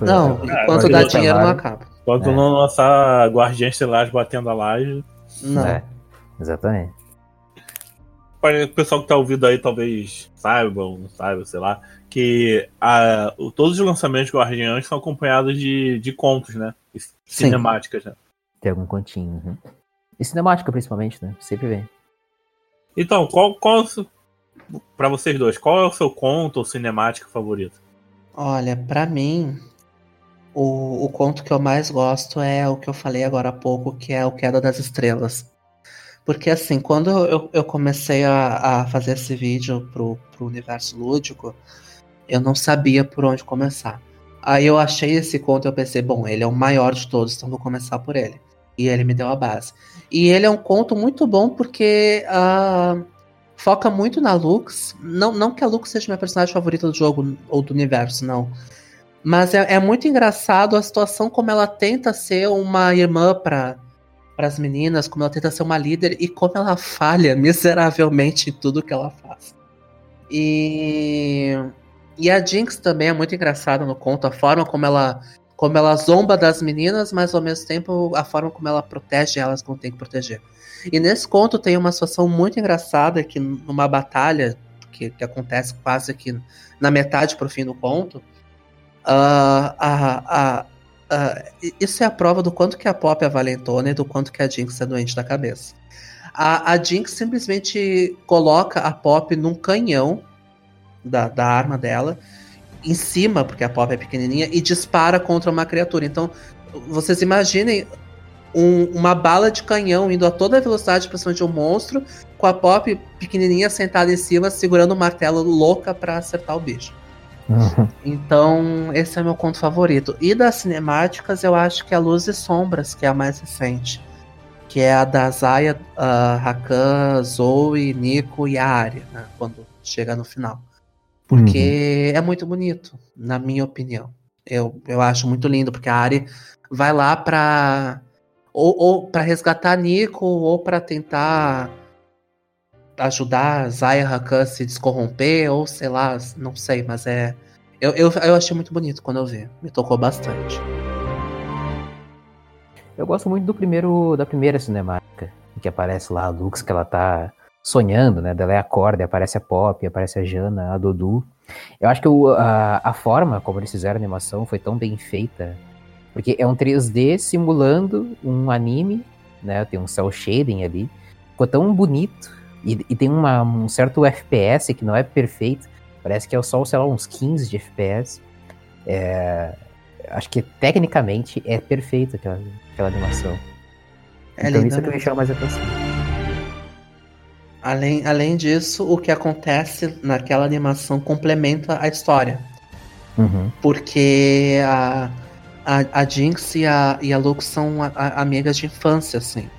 Não, enquanto dá dinheiro não acaba. Enquanto é. não lançar Guardiões Estelares batendo a laje. Não. É, exatamente. Para o pessoal que tá ouvindo aí, talvez saiba ou não saiba, sei lá, que a, todos os lançamentos de Guardiões são acompanhados de, de contos, né? Cinemáticas, né? Tem algum continho. Uhum. E cinemática, principalmente, né? Sempre vem. Então, qual, qual para vocês dois, qual é o seu conto ou cinemática favorito? Olha, para mim, o, o conto que eu mais gosto é o que eu falei agora há pouco, que é o Queda das Estrelas. Porque assim, quando eu, eu comecei a, a fazer esse vídeo pro, pro universo lúdico, eu não sabia por onde começar. Aí eu achei esse conto e eu pensei, bom, ele é o maior de todos, então vou começar por ele. E ele me deu a base. E ele é um conto muito bom porque uh, foca muito na Lux. Não, não que a Lux seja minha personagem favorita do jogo ou do universo, não. Mas é, é, muito engraçado a situação como ela tenta ser uma irmã para as meninas, como ela tenta ser uma líder e como ela falha <laughs> miseravelmente em tudo que ela faz. E, e a Jinx também é muito engraçada no conto, a forma como ela como ela zomba das meninas, mas ao mesmo tempo a forma como ela protege elas quando tem que proteger. E nesse conto tem uma situação muito engraçada que numa batalha que, que acontece quase que na metade pro fim do conto, uh, a, uh, isso é a prova do quanto que a Pop é valentona e do quanto que a Jinx é doente da cabeça. A, a Jinx simplesmente coloca a Pop num canhão da, da arma dela em cima, porque a Pop é pequenininha, e dispara contra uma criatura. Então, vocês imaginem um, uma bala de canhão indo a toda velocidade para cima de um monstro, com a Pop pequenininha sentada em cima, segurando o um martelo louca para acertar o bicho. Uhum. Então, esse é meu conto favorito. E das cinemáticas, eu acho que é a Luz e Sombras, que é a mais recente. Que é a da Zaya, uh, Rakan, Zoe, Nico e a Arya, né, quando chega no final. Porque uhum. é muito bonito, na minha opinião. Eu, eu acho muito lindo, porque a Ari vai lá pra. Ou, ou para resgatar Nico, ou para tentar ajudar Zaya Hakan se descorromper, ou sei lá, não sei, mas é. Eu, eu, eu achei muito bonito quando eu vi. Me tocou bastante. Eu gosto muito do primeiro da primeira cinemática, que aparece lá a Lux, que ela tá sonhando, né? Dela é acorda, aparece a Pop, aparece a Jana, a Dudu. Eu acho que o, a, a forma como eles fizeram a animação foi tão bem feita, porque é um 3D simulando um anime, né? Tem um cel shading ali, ficou tão bonito e, e tem uma, um certo FPS que não é perfeito, parece que é só, sei lá, uns 15 de FPS. É, acho que tecnicamente é perfeito aquela, aquela animação. É então isso é que me chama mais atenção. Além, além disso, o que acontece naquela animação complementa a história. Uhum. Porque a, a, a Jinx e a, e a são a, a, amigas de infância, assim.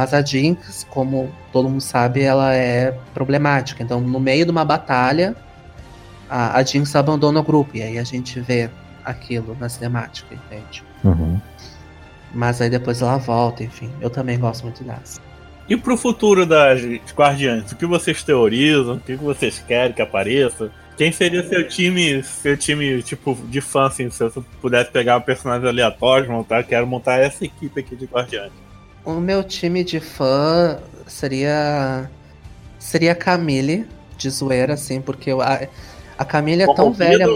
Mas a Jinx, como todo mundo sabe, ela é problemática. Então, no meio de uma batalha, a, a Jinx abandona o grupo. E aí a gente vê aquilo na cinemática, entende? Uhum. Mas aí depois ela volta, enfim. Eu também gosto muito dessa. E pro futuro das Guardiãs, o que vocês teorizam? O que vocês querem que apareça? Quem seria seu time, seu time, tipo, de fã, assim, se você pudesse pegar personagens aleatórios, montar, quero montar essa equipe aqui de Guardiães. O meu time de fã seria. Seria Camille, de zoeira, assim, porque a, a Camille é tão velha.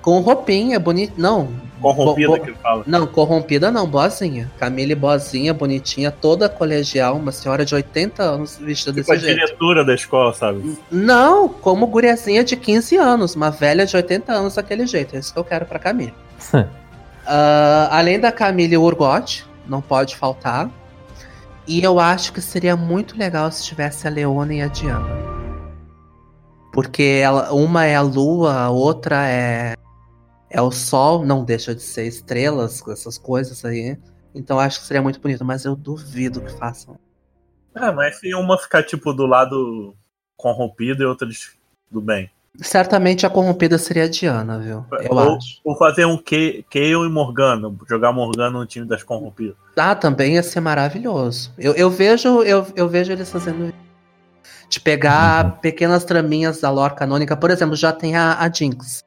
Com roupinha, bonita. Não, Corrompida bo, bo, que fala. Não, corrompida não, boazinha. Camille boazinha, bonitinha, toda colegial, uma senhora de 80 anos vestida tipo desse a jeito. diretora da escola, sabe? Não, como guriazinha de 15 anos, uma velha de 80 anos daquele jeito. É isso que eu quero pra Camille. uh, além da Camille, o Urgot, não pode faltar. E eu acho que seria muito legal se tivesse a Leona e a Diana. Porque ela, uma é a lua, a outra é é o sol, não deixa de ser estrelas, essas coisas aí. Então acho que seria muito bonito, mas eu duvido que façam. É, mas se uma ficar tipo do lado corrompido e outra do bem. Certamente a corrompida seria a Diana, viu? Eu ou, acho. Ou fazer um Kayle e Morgana, jogar Morgana no time das corrompidas. Ah, também ia ser maravilhoso. Eu, eu vejo eu, eu vejo eles fazendo de pegar uhum. pequenas traminhas da lore canônica. Por exemplo, já tem a, a Jinx.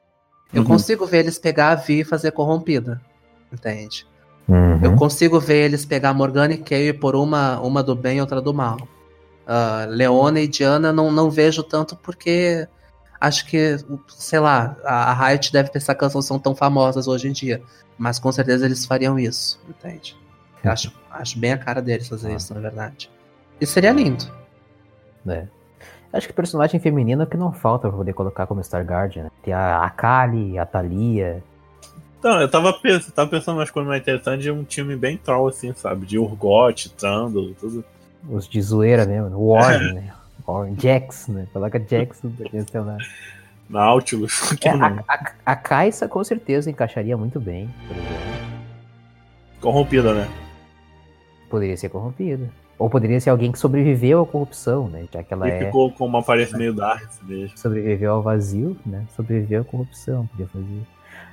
Eu uhum. consigo ver eles pegar a Vi e fazer corrompida. Entende? Uhum. Eu consigo ver eles pegar Morgana e Kayle por uma, uma do bem e outra do mal. Uh, Leona e Diana não, não vejo tanto porque acho que, sei lá, a, Riot deve pensar que elas não são tão famosas hoje em dia. Mas com certeza eles fariam isso, entende? Eu acho, acho bem a cara deles fazer ah. isso, na verdade. E seria lindo. É. Acho que personagem feminino é que não falta pra poder colocar como Star Guardian. Né? Tem a Akali, a Thalia. Então, eu tava pensando, tava pensando umas coisas mais interessantes de um time bem troll, assim, sabe? De Urgot, Trundle, tudo. Os de zoeira mesmo, né? Warren, <laughs> é. né? Warren, Jax, né? Coloca Jax no Nautilus. <laughs> É, a, a, a Kaisa com certeza encaixaria muito bem. Corrompida, né? Poderia ser corrompida. Ou poderia ser alguém que sobreviveu à corrupção, né? Já que ela e é. ficou com uma aparência meio dark mesmo. Sobreviveu ao vazio, né? Sobreviveu à corrupção, podia fazer.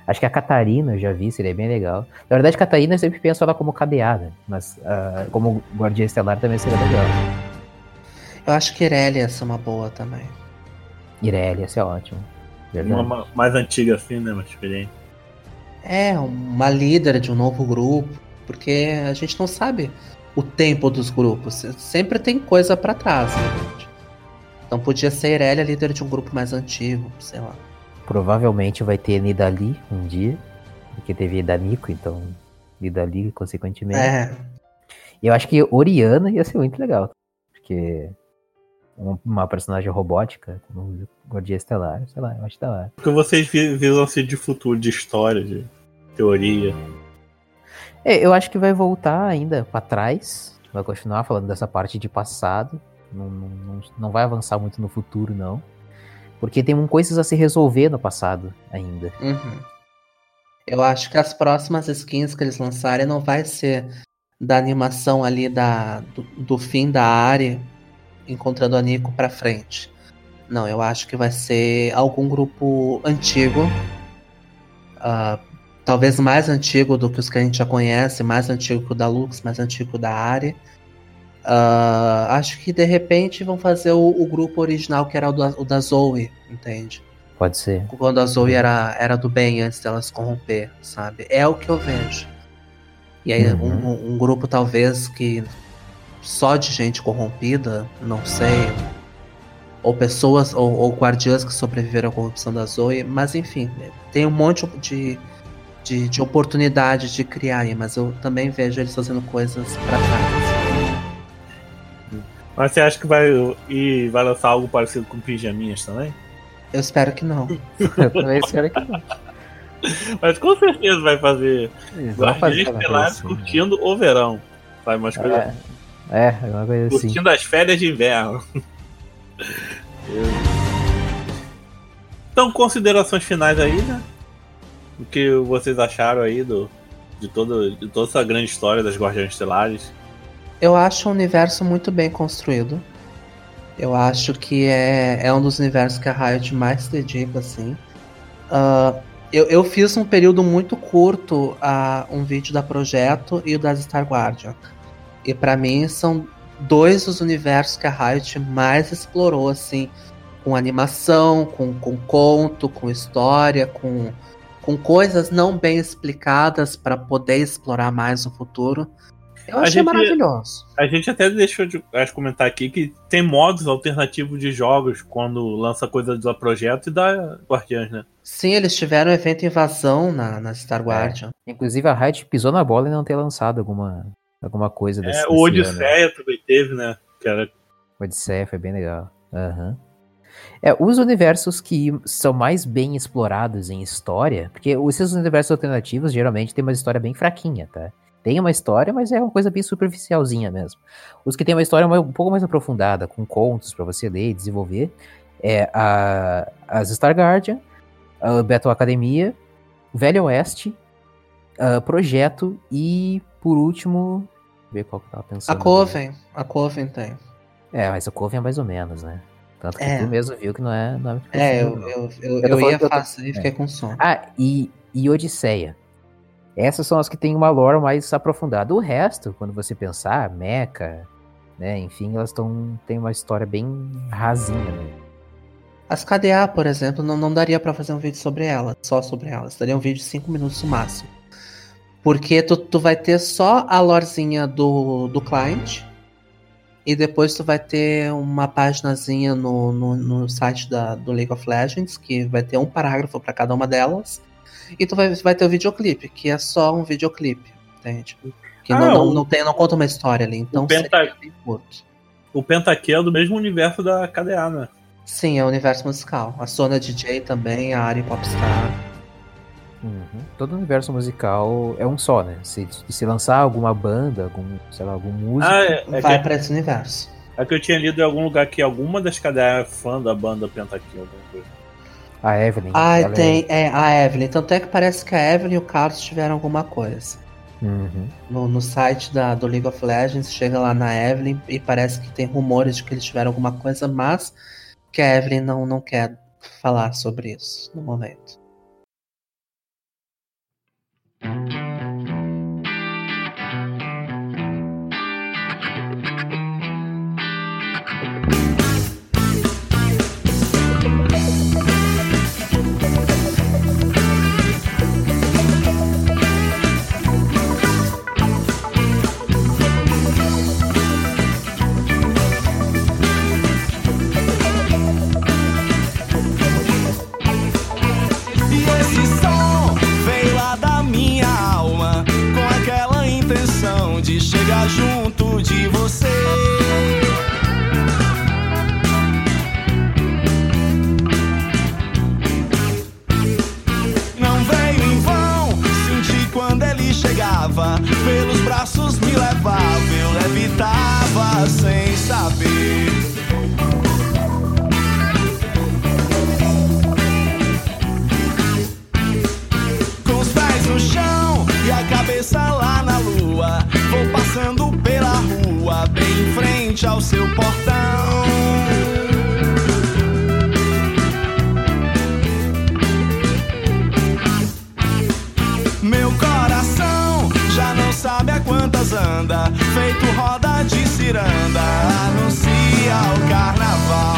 Acho que a Catarina, eu já vi, seria bem legal. Na verdade, a Catarina eu sempre penso ela como cadeada, mas uh, como Guardiã Estelar também seria legal. Eu acho que Irelia ia ser uma boa também. Irelia ia ser ótimo. Verdade. Uma mais antiga assim, né? Mais diferente. É, uma líder de um novo grupo, porque a gente não sabe o tempo dos grupos. Sempre tem coisa para trás, né? Então podia ser Irelia líder de um grupo mais antigo, sei lá. Provavelmente vai ter Nidali um dia, porque teve Daniko, então Nidali, consequentemente. É. E eu acho que Oriana ia ser muito legal, porque uma personagem robótica, como Guardia Estelar, sei lá, eu acho da hora. Porque vocês visam assim de futuro, de história, de teoria. É, eu acho que vai voltar ainda para trás, vai continuar falando dessa parte de passado, não, não, não vai avançar muito no futuro, não. Porque tem coisas a se resolver no passado ainda. Uhum. Eu acho que as próximas skins que eles lançarem não vai ser da animação ali da, do, do fim da área encontrando a Nico pra frente. Não, eu acho que vai ser algum grupo antigo. Uh, talvez mais antigo do que os que a gente já conhece, mais antigo que o da Lux, mais antigo que o da Ari. Uh, acho que de repente vão fazer o, o grupo original que era o da, o da, Zoe, entende? Pode ser. Quando a Zoe era, era do bem antes dela se corromper, sabe? É o que eu vejo. E aí uhum. um, um, grupo talvez que só de gente corrompida, não sei. Ou pessoas, ou, ou guardiãs que sobreviveram à corrupção da Zoe, mas enfim, tem um monte de, de, de oportunidade de criar aí, mas eu também vejo eles fazendo coisas pra trás. Mas você acha que vai, e vai lançar algo parecido com pijaminhas também? Eu espero que não. eu também espero que não. Mas com certeza vai fazer Guardiões Estelares curtindo o verão. Sabe umas coisas. É, é, uma coisa assim. Curtindo as férias de inverno. então, considerações finais aí, né? O que vocês acharam aí do, de, todo, de toda essa grande história das Guardiões Estelares? Eu acho um universo muito bem construído. Eu acho que é, é um dos universos que a Riot mais se dedica, assim. Uh, eu, eu fiz um período muito curto a uh, um vídeo da Projeto e o das Star Guardian. E para mim são dois dos universos que a Riot mais explorou, assim, com animação, com, com conto, com história, com, com coisas não bem explicadas para poder explorar mais no futuro. Eu achei gente, maravilhoso. A gente até deixou de acho, comentar aqui que tem modos alternativos de jogos quando lança coisa do projeto e da Guardiãs, né? Sim, eles tiveram um evento invasão na, na Star Guardian. É. Inclusive a Riot pisou na bola e não ter lançado alguma, alguma coisa desse É, o Odisseia ano. também teve, né? O Odisseia foi bem legal. Aham. Uhum. É, os universos que são mais bem explorados em história, porque esses universos alternativos geralmente tem uma história bem fraquinha, tá? tem uma história, mas é uma coisa bem superficialzinha mesmo. Os que tem uma história um pouco mais aprofundada, com contos para você ler e desenvolver, é a, as Star Guardian, a Battle Academia, Velho Oeste, a Projeto e, por último, ver qual que eu tava pensando. A Coven, a Coven tem. É, mas a Coven é mais ou menos, né? Tanto que é. tu mesmo viu que não é. Não é, é eu, eu, eu, eu, ia fazer e fiquei é. com sono. Ah, e, e Odisseia. Essas são as que têm uma lore mais aprofundada. O resto, quando você pensar, Mecha, né, enfim, elas tão, têm uma história bem rasinha. Né? As KDA, por exemplo, não, não daria para fazer um vídeo sobre elas, só sobre elas. Daria um vídeo de 5 minutos no máximo. Porque tu, tu vai ter só a lorezinha do, do client. E depois tu vai ter uma paginazinha no, no, no site da, do League of Legends, que vai ter um parágrafo para cada uma delas. E tu vai, vai ter o videoclipe, que é só um videoclipe, entende? Que ah, não, não, não, tem, não conta uma história ali. Então o Penta... O Pentaque é do mesmo universo da KDA, né? Sim, é o universo musical. A Sona DJ também, a Ari Popstar. Uhum. Todo universo musical é um só, né? Se, se lançar alguma banda, algum, sei lá, algum músico. Ah, é, é vai que, pra esse universo. É que eu tinha lido em algum lugar que alguma das KDA é fã da banda Pentaque, alguma coisa. A Evelyn. Ah, tem. É... é, a Evelyn. Tanto é que parece que a Evelyn e o Carlos tiveram alguma coisa. Uhum. No, no site da, do League of Legends, chega lá na Evelyn e parece que tem rumores de que eles tiveram alguma coisa, mas que a Evelyn não, não quer falar sobre isso no momento. braços me levavam, eu levitava sem saber. Com os pés no chão e a cabeça lá na lua, vou passando pela rua, bem em frente ao seu. A quantas anda, feito roda de ciranda, anuncia o carnaval.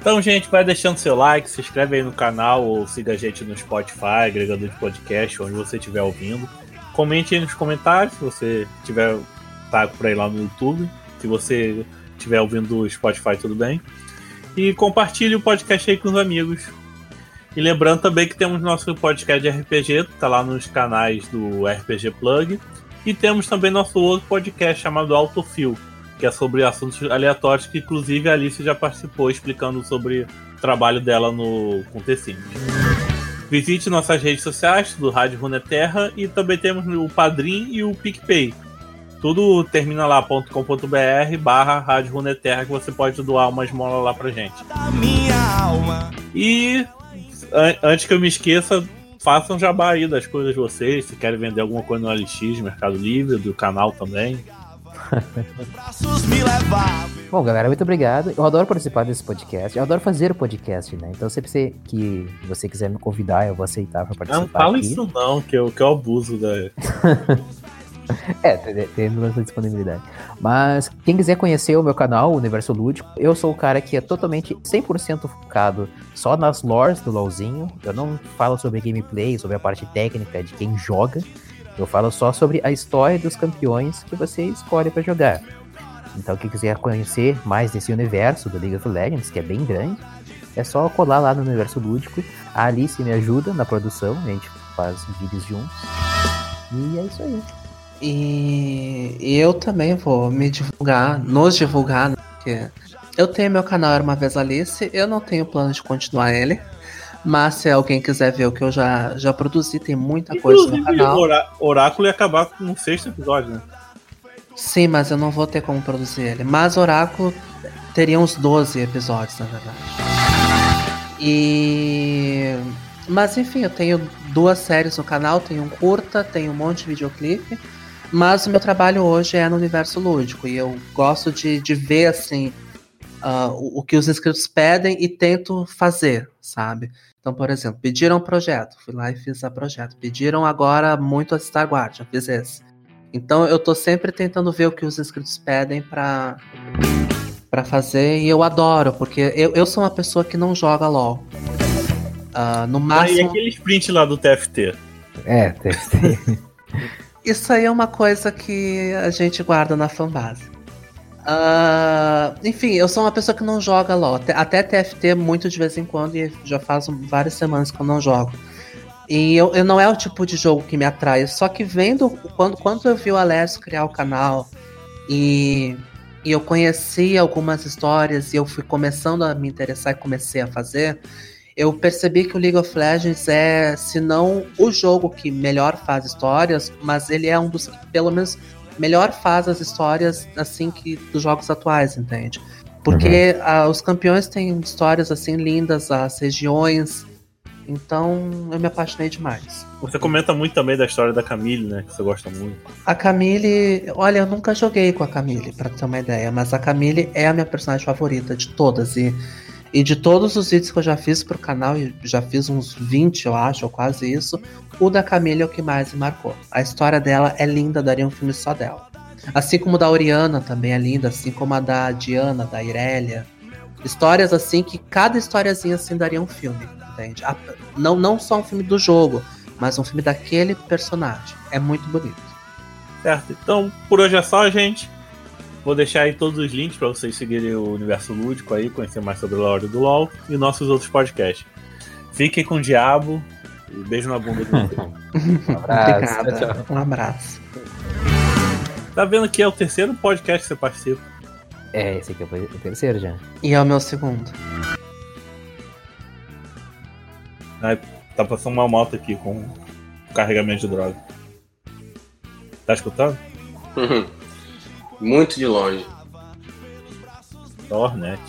Então, gente, vai deixando seu like, se inscreve aí no canal ou siga a gente no Spotify, agregador de podcast, onde você estiver ouvindo. Comente aí nos comentários se você tiver tá por aí lá no YouTube. Se você estiver ouvindo do Spotify, tudo bem. E compartilhe o podcast aí com os amigos. E lembrando também que temos nosso podcast de RPG, tá lá nos canais do RPG Plug. E temos também nosso outro podcast chamado Autofil, que é sobre assuntos aleatórios, que inclusive a Alice já participou explicando sobre o trabalho dela no com. Visite nossas redes sociais do Rádio Runeterra e também temos o Padrim e o PicPay. Tudo termina lá .com.br barra Rádio Runeterra que você pode doar uma esmola lá pra gente. E an- antes que eu me esqueça, façam jabá aí das coisas de vocês. Se querem vender alguma coisa no LX, Mercado Livre, do canal também. <laughs> Bom, galera, muito obrigado. Eu adoro participar desse podcast. Eu adoro fazer o podcast, né? Então, sempre você- que você quiser me convidar, eu vou aceitar pra participar. Não fala aqui. isso não, que eu, que eu abuso da. <laughs> É, tem- essa disponibilidade. Mas quem quiser conhecer o meu canal, o Universo Lúdico, eu sou o cara que é totalmente 100% focado só nas lores do LoLzinho. Eu não falo sobre gameplay, sobre a parte técnica de quem joga. Eu falo só sobre a história dos campeões que você escolhe pra jogar. Então, quem quiser conhecer mais desse universo do League of Legends, que é bem grande, é só colar lá no Universo Lúdico. A Alice me ajuda na produção, a gente faz vídeos juntos. E é isso aí. E, e eu também vou me divulgar, nos divulgar, né, porque eu tenho meu canal Era Uma Vez Alice, eu não tenho plano de continuar ele, mas se alguém quiser ver o que eu já, já produzi, tem muita coisa no canal. o Oráculo ia acabar com o sexto episódio, né? Sim, mas eu não vou ter como produzir ele. Mas Oráculo teria uns 12 episódios, na verdade. E. Mas enfim, eu tenho duas séries no canal, tenho um curta, tenho um monte de videoclipe. Mas o meu trabalho hoje é no universo lúdico. E eu gosto de, de ver assim ah, o, o que os inscritos pedem e tento fazer, sabe? Então, por exemplo, pediram um projeto, fui lá e fiz a projeto. Pediram agora muito a Star Wars, já fiz esse. Então eu tô sempre tentando ver o que os inscritos pedem pra, pra fazer e eu adoro, porque eu, eu sou uma pessoa que não joga LOL. Ah, no Ah, e máximo. aquele sprint lá do TFT. É, tem. <laughs> Isso aí é uma coisa que a gente guarda na fanbase. Ah, enfim, eu sou uma pessoa que não joga LOL. Até- TFT muito de vez em quando e já faz várias semanas que eu não jogo. E eu, eu não é o tipo de jogo que me atrai. Só que vendo quando, quando eu vi o Alessio criar o canal e, e eu conheci algumas histórias e eu fui começando a me interessar e comecei a fazer, eu percebi que o League of Legends é, se não o jogo que melhor faz histórias, mas ele é um dos que, pelo menos, melhor faz as histórias assim que dos jogos atuais, entende? Porque ah, os campeões têm histórias assim lindas, as regiões. Então eu me apaixonei demais. Você comenta muito também da história da Camille, né? Que você gosta muito. A Camille, olha, eu nunca joguei com a Camille, pra ter uma ideia, mas a Camille é a minha personagem favorita de todas. E, e de todos os vídeos que eu já fiz pro canal, e já fiz uns 20, eu acho, ou quase isso, o da Camille é o que mais me marcou. A história dela é linda, daria um filme só dela. Assim como da Oriana também é linda, assim como a da Diana, da Irélia. Histórias assim que cada historiazinha assim daria um filme, entende? Não, não só um filme do jogo, mas um filme daquele personagem. É muito bonito. Certo? Então, por hoje é só, gente. Vou deixar aí todos os links para vocês seguirem o universo lúdico aí, conhecer mais sobre a lore do LoL e nossos outros podcasts. Fiquem com o diabo e beijo na bunda de vocês. <laughs> Um abraço. Tchau, Um abraço. Tá vendo que é o terceiro podcast que você participa. É, esse aqui é o terceiro já. E é o meu segundo. Tá passando uma moto aqui com carregamento de droga. Tá escutando? <laughs> Muito de longe. Hornet.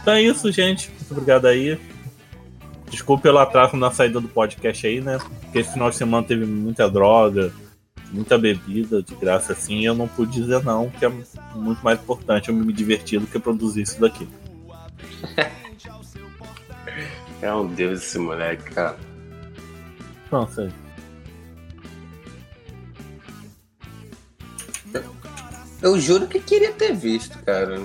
Então é isso, gente. Muito obrigado aí. Desculpe pelo atraso na saída do podcast aí, né? Porque esse final de semana teve muita droga. muita bebida de graça assim, eu não pude dizer não, que é muito mais importante eu me divertir do que produzir isso daqui. <laughs> É um deus esse moleque, cara. Não sei. Eu juro que queria ter visto, cara.